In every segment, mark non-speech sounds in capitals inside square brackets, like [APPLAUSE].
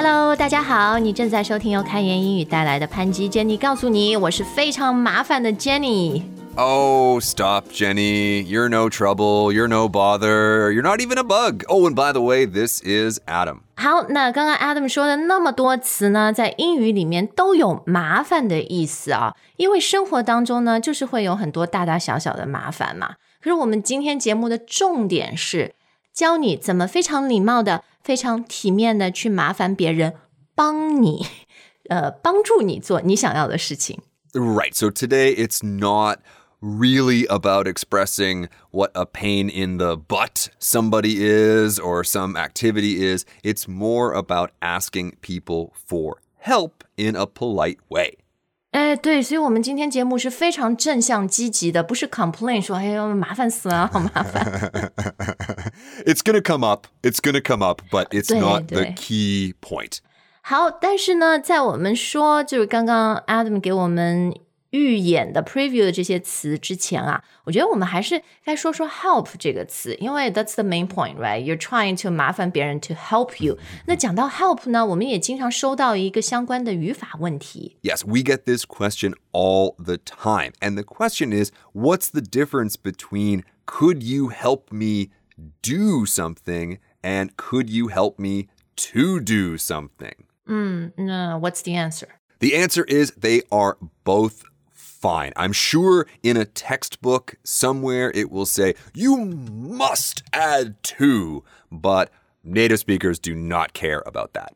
Hello，大家好，你正在收听由开言英语带来的潘基 Jenny 告诉你，我是非常麻烦的 Jenny。Oh, stop, Jenny. You're no trouble. You're no bother. You're not even a bug. Oh, and by the way, this is Adam. 好，那刚刚 Adam 说的那么多词呢，在英语里面都有麻烦的意思啊，因为生活当中呢，就是会有很多大大小小的麻烦嘛。可是我们今天节目的重点是教你怎么非常礼貌的、非常体面的去麻烦别人，帮你，呃，帮助你做你想要的事情。 Right. So today it's not really about expressing what a pain in the butt somebody is or some activity is. It's more about asking people for help in a polite way. 哎，对，所以我们今天节目是非常正向积极的，不是 complain 说哎呦麻烦死了，好麻烦。It's gonna come up. It's gonna come up, but it's，not the。key point. 好，但是呢，在我们说就是刚刚 Adam 给我们预演的 preview 的这些词之前啊，我觉得我们还是该说说 help 这个词，因为 that's the main point，right？You're trying to 麻烦别人 to help you。那讲到 help 呢，我们也经常收到一个相关的语法问题。 Yes, we get this question all the time. And the question is what's the difference between could you help me do something and could you help me to do something? 那 What's the answer？ The answer is they are both fine. I'm sure in a textbook somewhere it will say, you must add to, but native speakers do not care about that.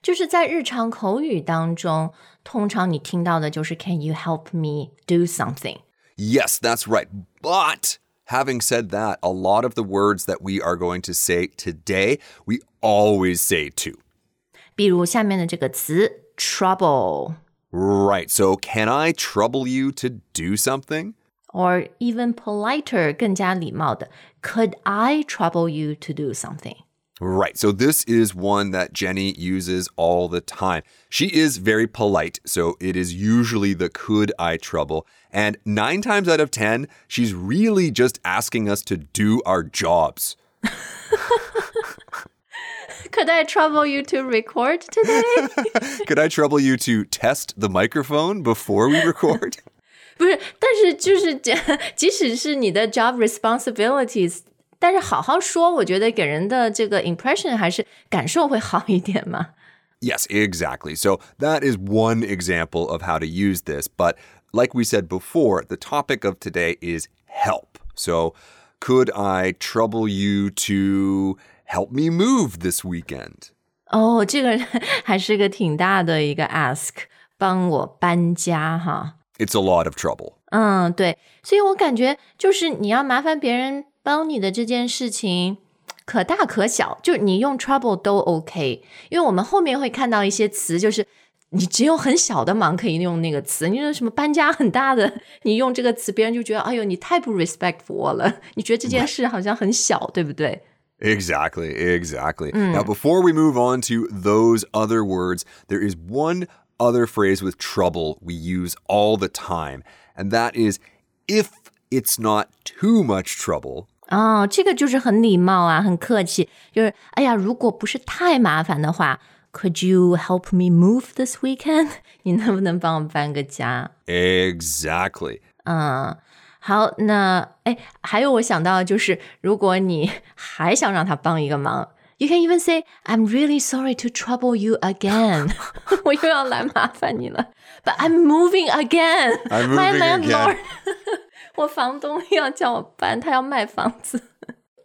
就是在日常口语当中，通常你听到的就是 Can you help me do something？ Yes, that's right. But having said that, a lot of the words that we are going to say today, we always say to. 比如下面的这个词 trouble。 Right. So, can I trouble you to do something? or even politer 更加礼貌的 Could I trouble you to do something？ Right. So, this is one that Jenny uses all the time. She is very polite. So, it is usually the could I trouble. And nine times out of 10, she's really just asking us to do our jobs. [LAUGHS] Could I trouble you to record today？ [LAUGHS] could I trouble you to test the microphone before we record? [LAUGHS] 不是，但是就是即使是你的 job responsibilities，但是好好说，我觉得给人的这个 impression 还是感受会好一点嘛。 Yes, exactly. So that is one example of how to use this. But like we said before, the topic of today is help. So could I trouble you to help me move this weekend? 哦，这个还是个挺大的一个 ask，帮我搬家哈。 It's a lot of trouble. 嗯，对，所以我感觉就是你要麻烦别人帮你的这件事情，可大可小，就你用 trouble 都 OK，因为我们后面会看到一些词，就是你只有很小的忙可以用那个词，你说什么搬家很大的，你用这个词，别人就觉得哎呦你太不 respect 我了，你觉得这件事好像很小，对不对？ Exactly, exactly. Now, before we move on to those other words, there is one other phrase with trouble we use all the time, and that is if it's not too much trouble, 哦，这个就是很礼貌啊，很客气，就是哎呀，如果不是太麻烦的话，Could you help me move this weekend？你能不能帮我搬个家？ exactly. [LAUGHS] 嗯， 好，那哎，还有我想到的就是，如果你还想让他帮一个忙，You can even say I'm really sorry to trouble you again。[LAUGHS] 我又要来麻烦你了，But I'm moving again. [LAUGHS] I'm My landlord，[LAUGHS] 我房东要叫我搬，他要卖房子。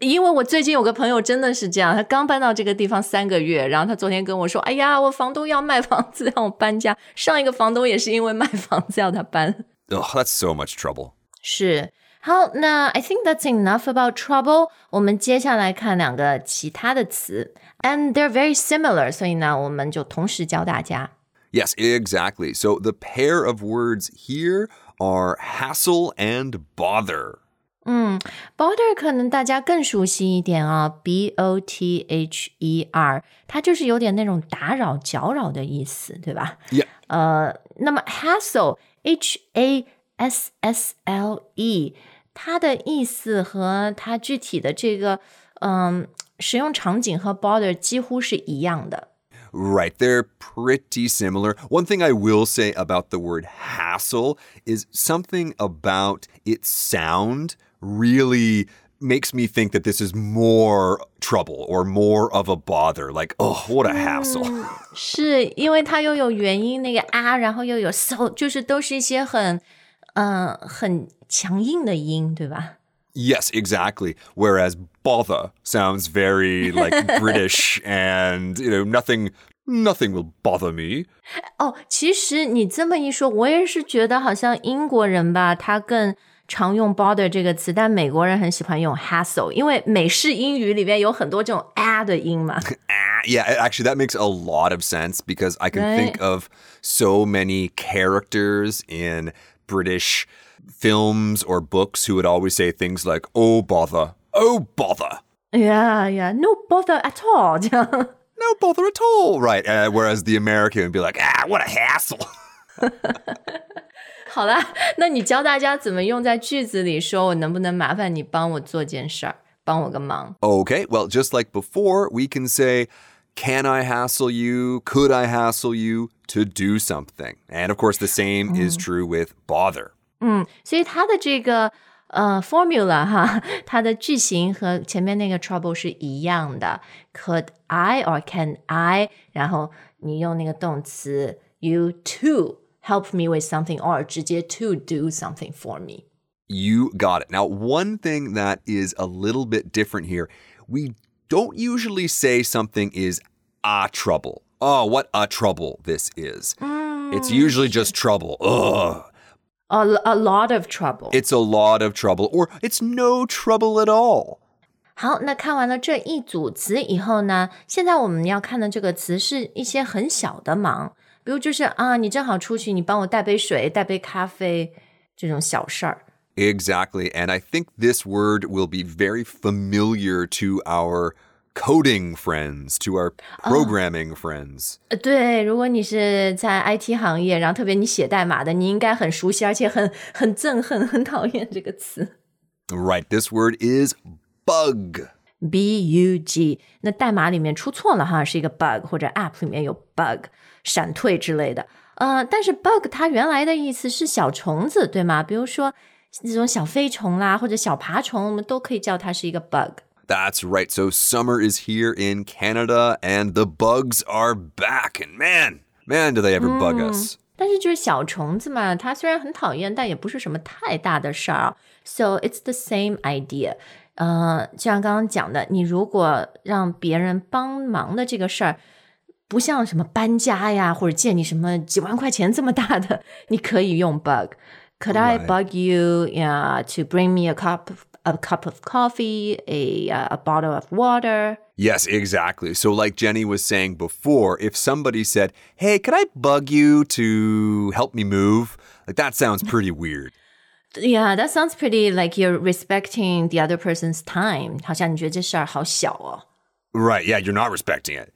因为我最近有个朋友真的是这样，他刚搬到这个地方三个月，然后他昨天跟我说：“哎呀，我房东要卖房子，让我搬家。上一个房东也是因为卖房子要他搬。” Ugh, that's so much trouble. 是，好，那 I think that's enough about trouble。我们接下来看两个其他的词，and they're very similar，所以呢，我们就同时教大家。 Yes, exactly. So the pair of words here are hassle and bother. 嗯，bother 可能大家更熟悉一点啊，b o t h e r，它就是有点那种打扰、搅扰的意思，对吧？ Yeah. 呃，那么 hassle，h a S S L E，它的意思和它具体的这个嗯使用场景和 bother 几乎是一样的。Right, they're pretty similar. One thing I will say about the word hassle is something about its sound really makes me think that this is more trouble or more of a bother. Like, oh, what a hassle. [LAUGHS] 嗯,是因为它又有元音那个啊,然后又有就是都是一些很 呃、很强硬的音，对吧？ Yes, exactly. Whereas bother sounds very like [LAUGHS] British and, you know, nothing nothing will bother me. 哦，其实你这么一说，我也是觉得好像英国人吧，他更常用 bother 这个词，但美国人很喜欢用 hassle，因为美式英语里面有很多这种 a 的[LAUGHS] 音嘛。 Ah, yeah, actually that makes a lot of sense because I can Right. think of so many characters in British films or books who would always say things like, "Oh bother. Oh bother." Yeah, yeah, no bother at all，[LAUGHS] 这样。 No bother at all. Right. Uh, whereas the American would be like, "Ah, what a hassle." [LAUGHS] [LAUGHS] 好啦，那你教大家怎么用在句子里说，我能不能麻烦你帮我做件事儿，帮我个忙？ Okay, well, just like before, we can say, Can I hassle you? Could I hassle you to do something? And of course, the same is true with bother. 嗯，所以它的这个呃 formula 哈，它的句型和前面那个 trouble 是一样的。Could I or can I？然后你用那个动词 you to help me with something or 直接 to do something for me。 You got it. Now, one thing that is a little bit different here we don't usually say something is a trouble. Oh, what a trouble this is. It's usually just trouble. Ugh. A a lot of trouble。 It's a lot of trouble, or it's no trouble at all. 好，那看完了这一组词以后呢，现在我们要看的这个词是一些很小的忙，比如就是啊，你正好出去，你帮我带杯水、带杯咖啡这种小事儿。 Exactly. And I think this word will be very familiar to our coding friends, to our programming friends. 呃，对，如果你是在 IT 行业，然后特别你写代码的，你应该很熟悉，而且很很憎恨、很讨厌这个词 Right. This word is bug. B U G。那代码里面出错了哈，是一个 bug，或者 App 里面有 bug 闪退之类的。呃，但是 bug 它原来的意思是小虫子，对吗？比如说 这种小飞虫啦，或者小爬虫，我们都可以叫它是一个 bug。 That's right. So summer is here in Canada and the bugs are back. And man, man, do they ever bug us. 但是就是小虫子嘛，它虽然很讨厌，但也不是什么太大的事儿啊。So it's the same idea。呃，就像刚刚讲的，你如果让别人帮忙的这个事儿，不像什么搬家呀，或者借你什么几万块钱这么大的，你可以用 bug。 Could I Right. bug you, yeah, to bring me a cup of, a cup of coffee, a uh, a bottle of water? Yes, exactly. So, like Jenny was saying before, if somebody said, Hey, could I bug you to help me move? Like, that sounds [LAUGHS] pretty weird. Yeah, that sounds pretty like you're respecting the other person's time. 好像你觉得这事儿好小哦。 Right. Yeah, you're not respecting it.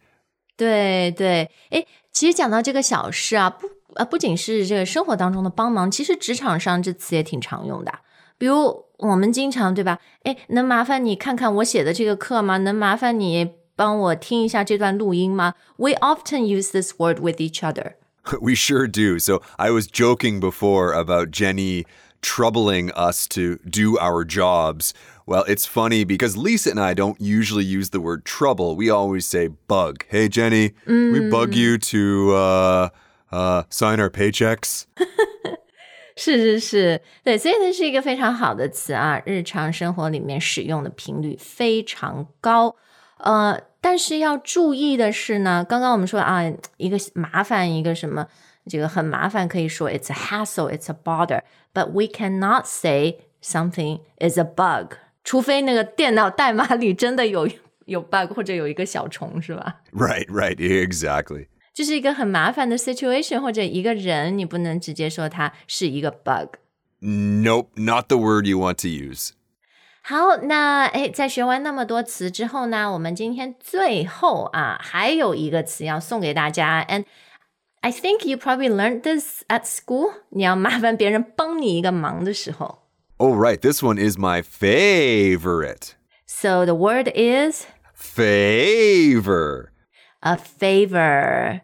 对对，诶，其实讲到这个小事啊，不 呃，不仅是这个生活当中的帮忙，其实职场上这词也挺常用的。比如我们经常对吧？诶，能麻烦你看看我写的这个课吗？能麻烦你帮我听一下这段录音吗？We often use this word with each other. [LAUGHS] We sure do. So I was joking before about Jenny troubling us to do our jobs. Well, it's funny because Lisa and I don't usually use the word trouble. We always say bug. Hey, Jenny, we bug you to uh, uh, sign our paychecks. [LAUGHS] 是是是，对，所以呢是一个非常好的词啊，日常生活里面使用的频率非常高。呃，但是要注意的是呢，刚刚我们说啊，一个麻烦，一个什么，这个很麻烦，可以说 it's a hassle, it's a bother，but we cannot say something is a bug，除非那个电脑代码里真的有有 bug 或者有一个小虫，是吧？ Right, right, exactly. 就是一个很麻烦的 situation，或者一个人，你不能直接说他是一个 bug。 Nope, not the word you want to use. 好，那诶，在学完那么多词之后呢，我们今天最后啊，还有一个词要送给大家，and I think you probably learned this at school。你要麻烦别人帮你一个忙的时候 Oh, right, this one is my favorite. ，so the word is Favor. a favor。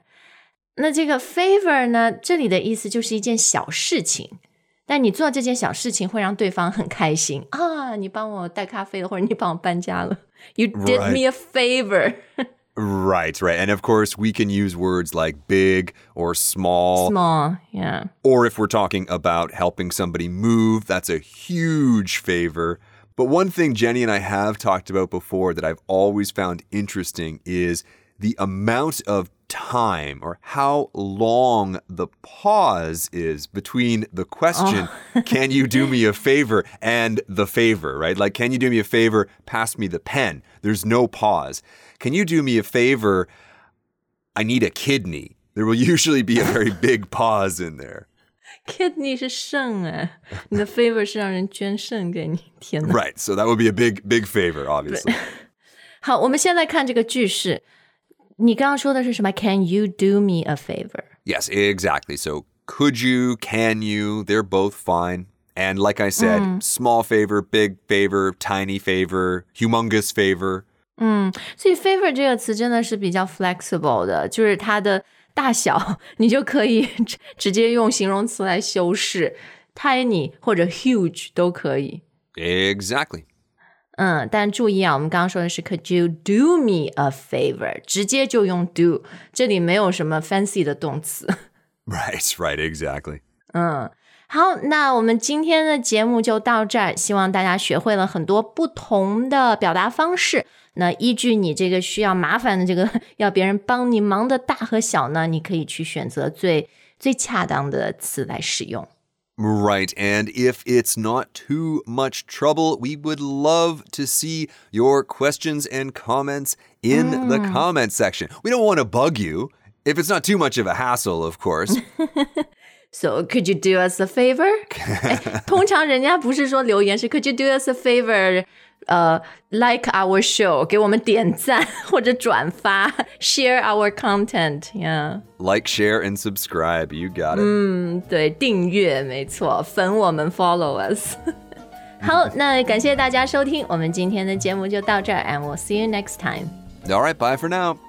那这个 favor 呢，这里的意思就是一件小事情，但你做这件小事情会让对方很开心啊！你帮我带咖啡了，或者你帮我搬家了，You did Right. me a favor。 [LAUGHS] Right, right. And of course, we can use words like big or small. Small, yeah. Or if we're talking about helping somebody move, that's a huge favor. But one thing Jenny and I have talked about before that I've always found interesting is the amount of time or how long the pause is between the question, [LAUGHS] can you do me a favor, and the favor, right? Like, can you do me a favor? Pass me the pen. There's no pause. Can you do me a favor? I need a kidney. There will [LAUGHS] usually be a very big pause in there. Kidney 是肾哎，你的 favor 是让人捐肾给你，天哪！ Right. So that would be a big, big favor, obviously. [LAUGHS] 好，我们先来看这个句式。 你刚刚说的是什么？Can you do me a favor？ yes, exactly. So could you, can you, they're both fine. And like I said, small favor, big favor, tiny favor, humongous favor. 所以 favor 这个词真的是比较 flexible 的，就是它的大小你就可以直直接用形容词来修饰，tiny 或者 huge 都可以。 Exactly. 嗯，但注意啊，我们刚刚说的是 Could you do me a favor？直接就用 do，这里没有什么 fancy 的动词。Right, right, exactly. 嗯，好，那我们今天的节目就到这儿，希望大家学会了很多不同的表达方式。那依据你这个需要麻烦的这个要别人帮你忙的大和小呢，你可以去选择最最恰当的词来使用。Right. And if it's not too much trouble, we would love to see your questions and comments in the comment section. We don't want to bug you. If it's not too much of a hassle, of course. [LAUGHS] So could you do us a favor？哎通常人家不是说留言是 [LAUGHS] [LAUGHS] Could you do us a favor？ 呃、l i k e our show，给我们点赞或者转发，share our content，yeah。 like, share, and subscribe. You got it. 对，订阅没错，粉我们，follow us。好，那感谢大家收听，我们今天的节目就到这儿，and [LAUGHS] we'll [LAUGHS] see you next time。 All right. Bye for now.